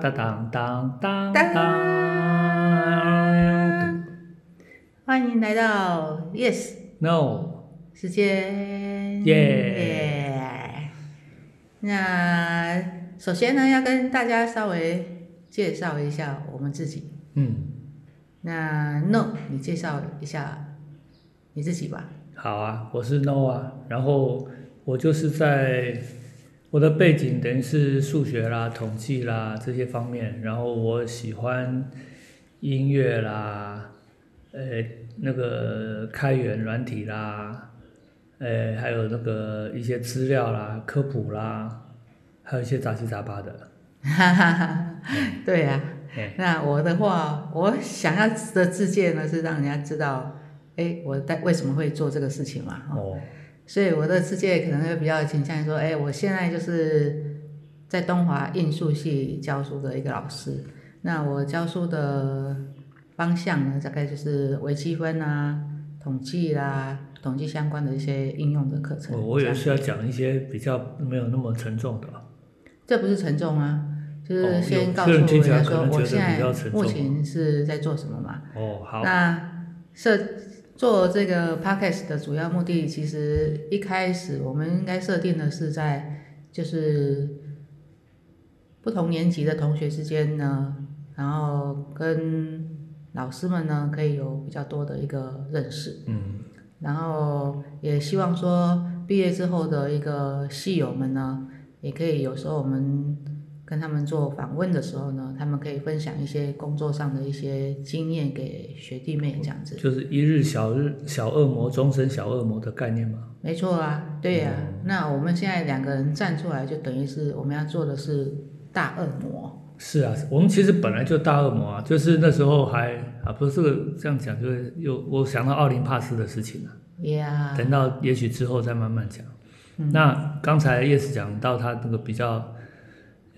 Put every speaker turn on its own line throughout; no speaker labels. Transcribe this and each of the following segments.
当当当当当
欢迎来到 yes
no
时间
耶
那首先呢要跟大家稍微介绍一下我们自己
嗯
那 no 你介绍一下你自己吧
好啊我是 no 啊然后我就是在我的背景等于是数学啦、统计啦这些方面，然后我喜欢音乐啦，呃，那个开源软体啦，呃，还有那个一些资料啦、科普啦，还有一些杂七杂八的。
哈哈哈，对呀、
哎，
那我的话，我想要的自荐呢，是让人家知道，哎，我在为什么会做这个事情嘛。哦
哦，
所以我的世界可能会比较倾向于说，哎，我现在就是在东华印数系教书的一个老师。那我教书的方向呢，大概就是微积分啊、统计啦、统计相关的一些应用的课程。
我我以为
这样
是要讲一些比较没有那么沉重的。
这不是沉重啊，就是
哦
先告诉
人
家说，我现在目前是在做什么嘛。
哦，好，
那设做这个 podcast 的主要目的，其实一开始我们应该设定的是在就是不同年级的同学之间呢，然后跟老师们呢可以有比较多的一个认识，
嗯，
然后也希望说毕业之后的一个戏友们呢，也可以有时候我们跟他们做访问的时候呢，他们可以分享一些工作上的一些经验给学弟妹这样子。
就是一日小日小恶魔，终身小恶魔的概念吗。
没错啊，对呀、那我们现在两个人站出来，就等于是我们要做的是大恶魔。
是啊，我们其实本来就大恶魔啊，就是那时候还啊，不是这样讲，就是又我想到奥林帕斯的事情了、
呀、
等到也许之后再慢慢讲。那刚才叶子讲到他那个比较，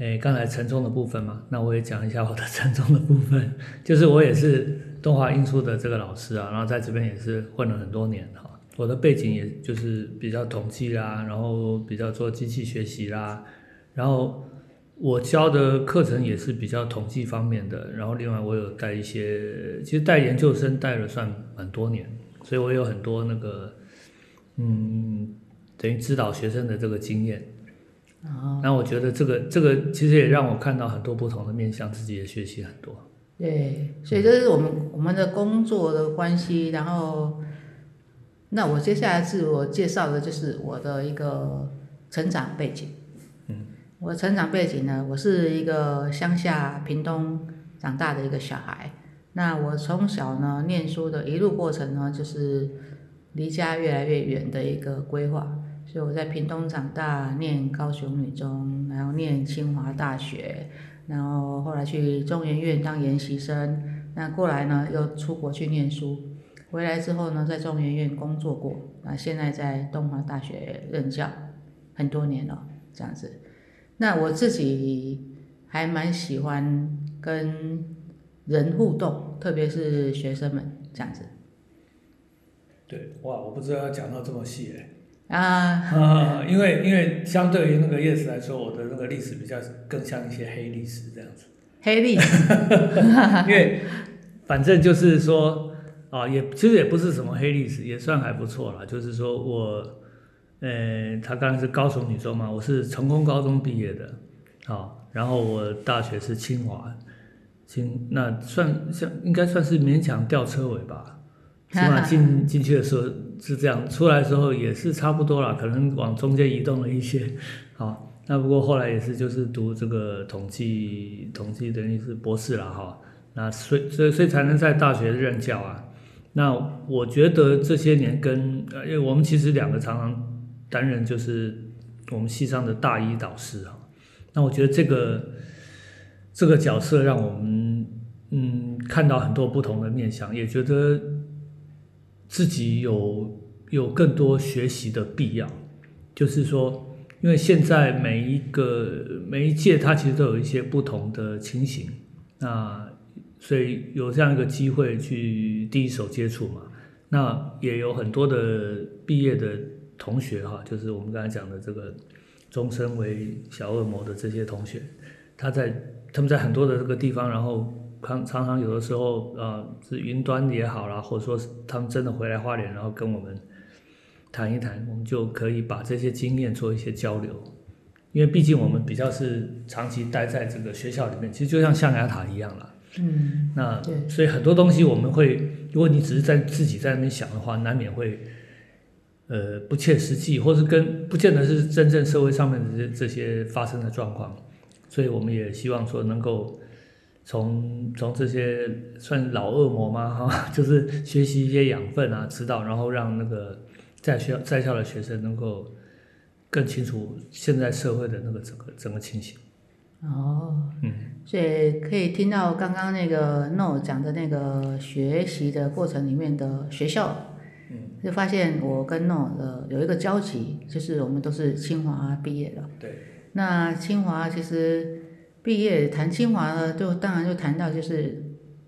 诶，刚才沉重的部分嘛，那我也讲一下我的 沉重的部分，就是我也是东华英数的这个老师啊，然后在这边也是混了很多年哈。我的背景也就是比较统计啦，然后比较做机器学习啦，然后我教的课程也是比较统计方面的，然后另外我有带一些，其实带研究生带了算蛮多年，所以我有很多那个，嗯，等于指导学生的这个经验。
哦，
那我觉得这个这个其实也让我看到很多不同的面向，自己也学习很多。
对，所以这是我们我们的工作的关系。然后，那我接下来自我介绍的就是我的一个成长背景。
嗯，
我的成长背景呢，我是一个乡下屏东长大的一个小孩。那我从小呢念书的一路过程呢，就是离家越来越远的一个规划。所以我在屏东长大，念高雄女中，然后念清华大学，然后后来去中研院当研习生，那过来呢又出国去念书，回来之后呢在中研院工作过，那现在在东华大学任教很多年了，这样子。那我自己还蛮喜欢跟人互动，特别是学生们这样子
对，哇，我不知道要讲到这么细哎。
啊。
啊，因为因为相对于那个 yes 来说，我的那个历史比较更像一些黑历史这样子。
黑历史，
因为反正就是说啊，也其实也不是什么黑历史，也算还不错啦。就是说我，呃，他刚才是高雄女中嘛，我是成功高中毕业的，好，然后我大学是清华，清那算像应该算是勉强吊车尾吧。起码进 进去的时候是这样，出来的时候也是差不多啦，可能往中间移动了一些。好，那不过后来也是就是读这个统计，统计等于是博士了哈。那所以所以所以才能在大学任教啊。那我觉得这些年跟呃，因为我们其实两个常常担任就是我们系上的大一导师啊。那我觉得这个这个角色让我们嗯看到很多不同的面相，也觉得自己有有更多学习的必要。就是说，因为现在每一个每一届它其实都有一些不同的情形，那所以有这样一个机会去第一手接触嘛。那也有很多的毕业的同学哈，就是我们刚才讲的这个终身为小恶魔的这些同学，他在他们在很多的这个地方，然后常常常有的时候呃是云端也好啦，或者说是他们真的回来花莲，然后跟我们谈一谈，我们就可以把这些经验做一些交流。因为毕竟我们比较是长期待在这个学校里面，其实就像象牙塔一样啦。
嗯，
那
对
所以很多东西我们会，如果你只是在自己在那边想的话，难免会呃不切实际，或是跟不见得是真正社会上面的这这些发生的状况。所以我们也希望说能够从从这些算老恶魔吗？哈，就是学习一些养分啊，指导，然后让那个在学校在校的学生能够更清楚现在社会的那个整个整个情形。
哦，
嗯，
所以可以听到刚刚那个 No 讲的那个学习的过程里面的学校，
嗯，
就发现我跟 No 的有一个交集，就是我们都是清华毕业的。
对，
那清华其实毕业谈清华呢，就当然就谈到就是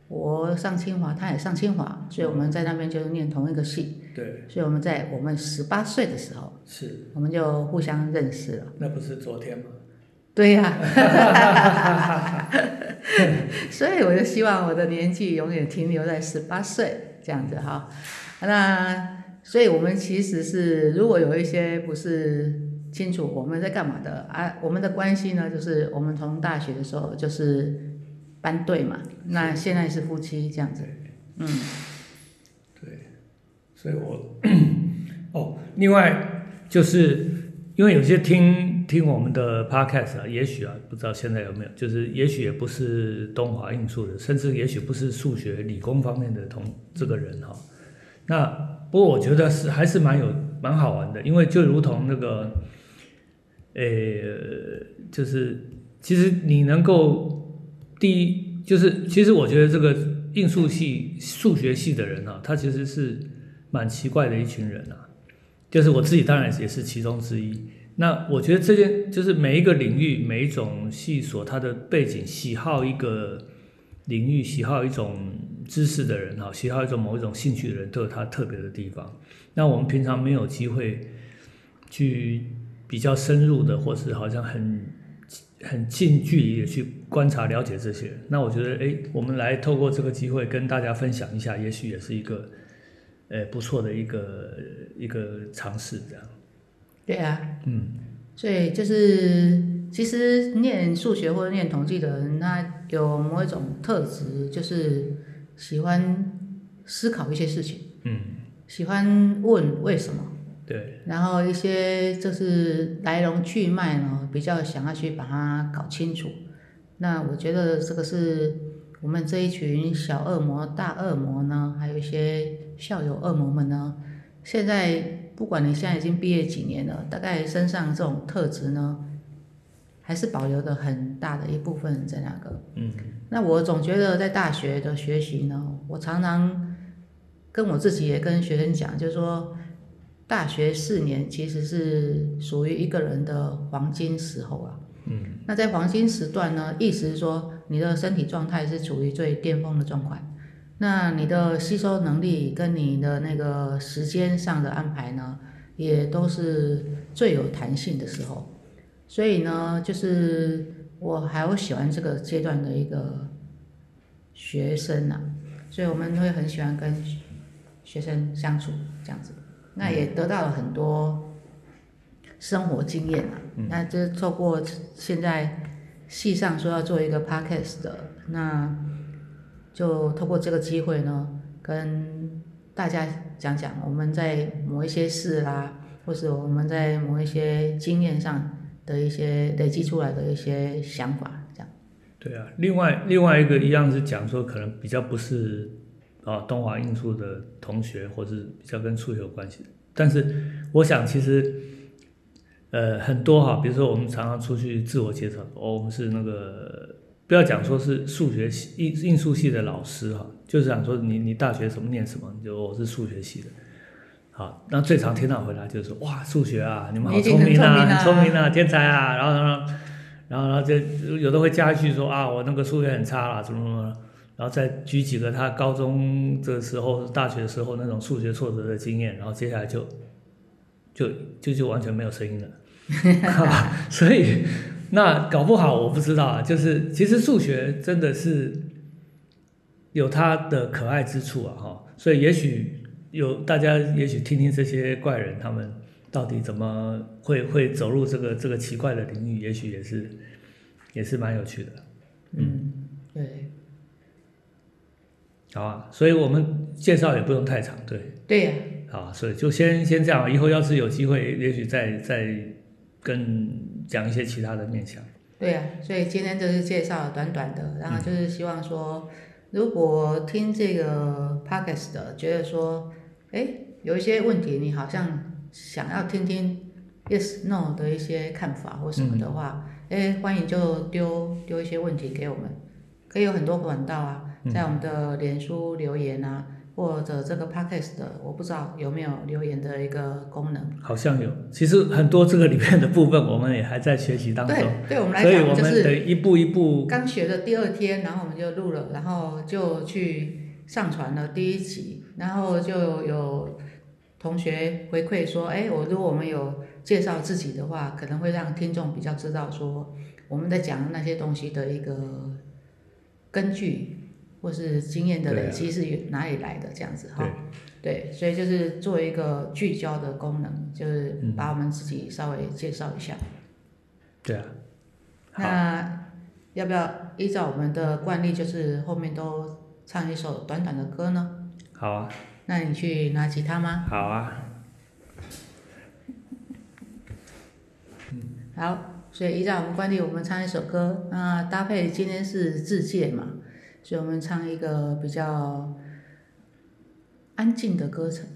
我上清华，他也上清华，所以我们在那边就念同一个系，
对，
所以我们在我们十八岁的时候，
是，
我们就互相认识了。
那不是昨天吗？
对呀、所以我就希望我的年纪永远停留在十八岁这样子哈。那所以我们其实是如果有一些不是清楚我们在干嘛的啊，我们的关系呢，就是我们从大学的时候就是班队嘛，那现在是夫妻这样子。嗯，
对，所以我 哦，另外就是因为有些听听我们的 podcast 啊，也许啊，不知道现在有没有，就是也许也不是东华应数的，甚至也许不是数学理工方面的同这个人哈、那不过我觉得是还是蛮有蛮好玩的，因为就如同那个，呃，就是其实你能够第一就是其实我觉得这个应数系数学系的人啊，他其实是蛮奇怪的一群人啊，就是我自己当然也是其中之一。那我觉得这件就是每一个领域、每一种系所，它的背景、喜好一个领域、喜好一种知识的人哈，喜好一种某一种兴趣的人，都有他特别的地方。那我们平常没有机会去比较深入的，或是好像很很近距离的去观察了解这些。那我觉得，哎，我们来透过这个机会跟大家分享一下，也许也是一个呃不错的一个一个尝试，这样。
对啊，
嗯，
所以就是，其实念数学或者念统计的人，他有某一种特质，就是喜欢思考一些事情，
嗯，
喜欢问为什么，然后一些就是来龙去脉呢，比较想要去把它搞清楚。那我觉得这个是我们这一群小恶魔、大恶魔呢，还有一些校友恶魔们呢，现在不管你现在已经毕业几年了，大概身上这种特质呢，还是保留的很大的一部分在那个。
嗯，
那我总觉得在大学的学习呢，我常常跟我自己也跟学生讲，就是说，大学四年其实是属于一个人的黄金时候啊。
嗯，
那在黄金时段呢，意思是说你的身体状态是处于最巅峰的状况，那你的吸收能力跟你的那个时间上的安排呢，也都是最有弹性的时候。所以呢，就是我还会喜欢这个阶段的一个学生啊、所以我们会很喜欢跟学生相处这样子，那也得到了很多生活经验啊。那就是透过现在戏上说要做一个 podcast 的，那就透过这个机会呢，跟大家讲讲我们在某一些事啦，或是我们在某一些经验上的一些累积出来的一些想法，这样。
对啊。另外另外一个一样是讲说，可能比较不是啊东华应数的同学，或是比较跟数学有关系的。但是我想其实。呃，很多哈，比如说我们常常出去自我介绍，哦，我们是那个，不要讲说是数学系应应数系的老师哈，就是想说你你大学什么念什么，你就我是数学系的，好，那最常听到回答就是说，哇，数学啊，你们好聪明啊，
聪明啊
很聪明啊，天才啊，然后然后然后然后就有的会加一句说啊，我那个数学很差啦，怎么怎么，然后再举几个他高中的时候、大学的时候那种数学挫折的经验，然后接下来就就就就完全没有声音了。所以那搞不好我不知道啊，就是其实数学真的是有它的可爱之处啊，哈，所以也许有大家也许听听这些怪人他们到底怎么会会走入这个这个奇怪的领域，也许也是也是蛮有趣的。
嗯，对，
好啊，所以我们介绍也不用太长，对，
对呀、
好，所以就先先这样，以后要是有机会，也许再再跟讲一些其他的面向。
对呀、所以今天就是介绍短短的，然后就是希望说，如果听这个 podcast 的，觉得说，哎，有一些问题你好像想要听听 yes no 的一些看法或什么的话，哎、欢迎就丢丢一些问题给我们，可以有很多管道啊，在我们的脸书留言啊，或者这个 podcast 的，我不知道有没有留言的一个功能。
好像有，其实很多这个里面的部分，我们也还在学习当中，
对，对我们来
所以
讲就是
我们得一步一步。
刚学的第二天，然后我们就录了，然后就去上传了第一集，然后就有同学回馈说，哎，我如果我们有介绍自己的话，可能会让听众比较知道说我们在讲的那些东西的一个根据或是经验的累积是哪里来的这样子哈。对，所以就是做一个聚焦的功能，就是把我们自己稍微介绍一下。
对啊，
那要不要依照我们的惯例，就是后面都唱一首短短的歌呢？
好啊，
那你去拿吉他吗？
好啊，
好，所以依照我们惯例，我们唱一首歌。那搭配今天是自介嘛，所以我们唱一个比较安静的歌程。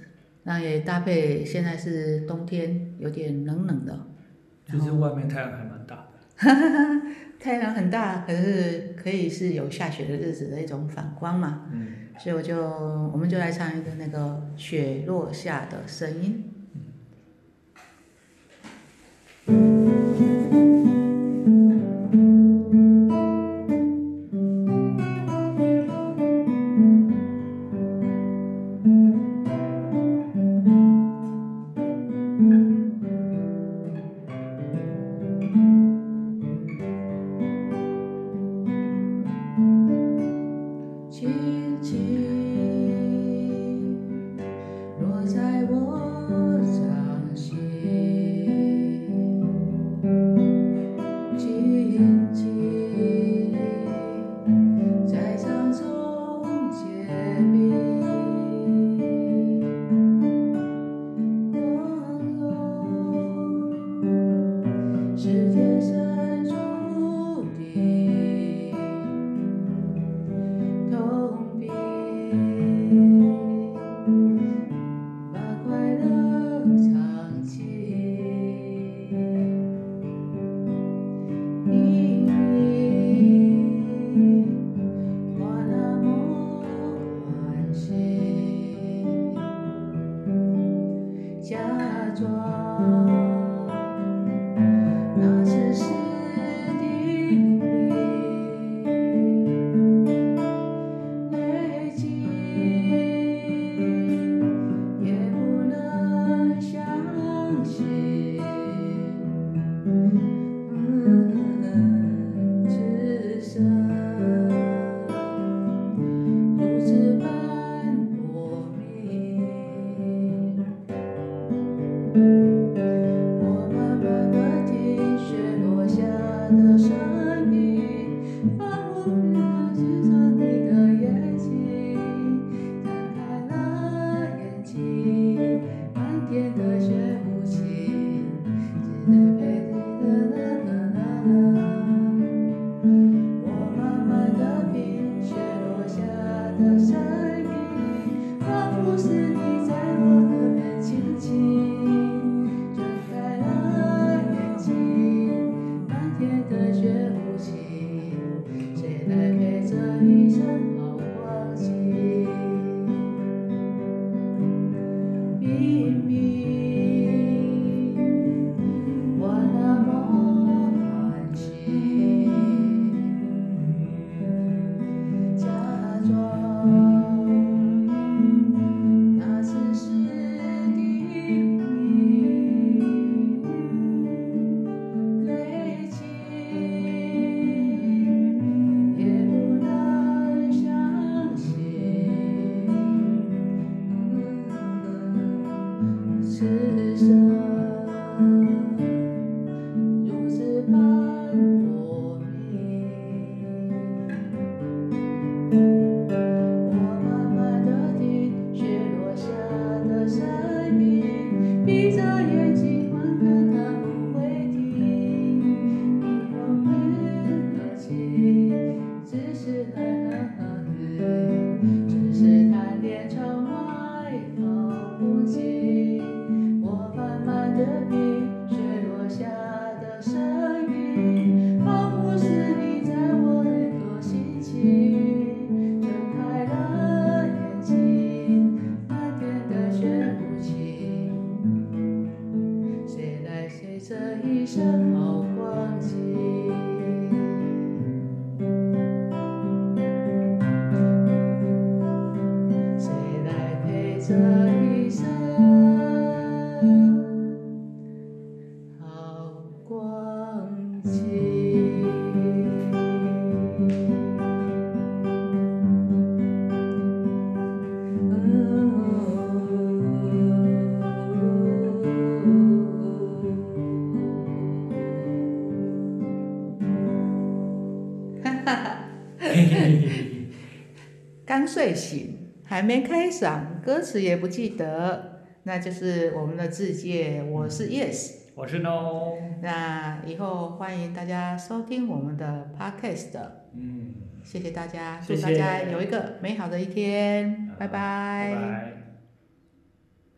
那也搭配现在是冬天，有点冷冷的，
其实外面太阳还蛮大的。
太阳很大，可是可以是有下雪的日子的一种反光嘛。
嗯，
所以我就我们就来唱一个那个雪落下的声音。轻情。刚睡醒，还没开嗓，歌词也不记得，那就是我们的自介。我是 Yes，
我是 No，
那以后欢迎大家收听我们的 Podcast，
嗯，
谢谢大家，祝大家有一个美好的一天，拜。
拜拜。